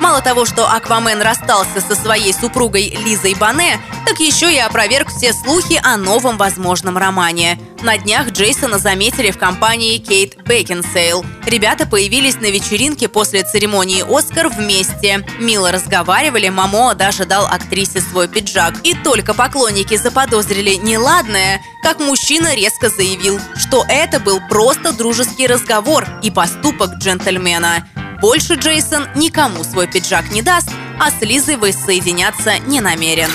Мало того, что Аквамен расстался со своей супругой Лизой Бане, так еще и опроверг все слухи о новом возможном романе. На днях Джейсона заметили в компании Кейт Бекинсейл. Ребята появились на вечеринке после церемонии «Оскар» вместе. Мило разговаривали, Мамо даже дал актрисе свой пиджак. И только поклонники заподозрили неладное, как мужчина резко заявил, что это был просто дружеский разговор и поступок джентльмена. Больше Джейсон никому свой пиджак не даст, а с Лизой воссоединяться не намерен.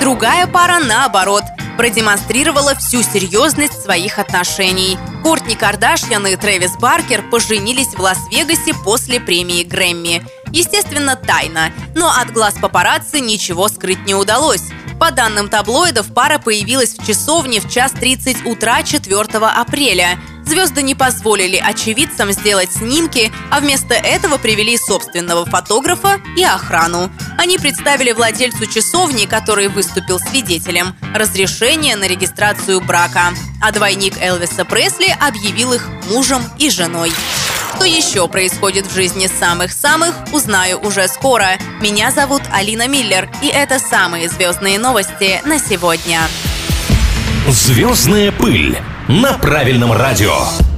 Другая пара, наоборот, продемонстрировала всю серьезность своих отношений. Кортни Кардашьян и Трэвис Баркер поженились в Лас-Вегасе после премии Грэмми. Естественно, тайна, но от глаз папарацци ничего скрыть не удалось. По данным таблоидов, пара появилась в часовне в час 30 утра 4 апреля – Звезды не позволили очевидцам сделать снимки, а вместо этого привели собственного фотографа и охрану. Они представили владельцу часовни, который выступил свидетелем, разрешение на регистрацию брака. А двойник Элвиса Пресли объявил их мужем и женой. Что еще происходит в жизни самых-самых, узнаю уже скоро. Меня зовут Алина Миллер, и это самые звездные новости на сегодня. Звездная пыль на правильном радио.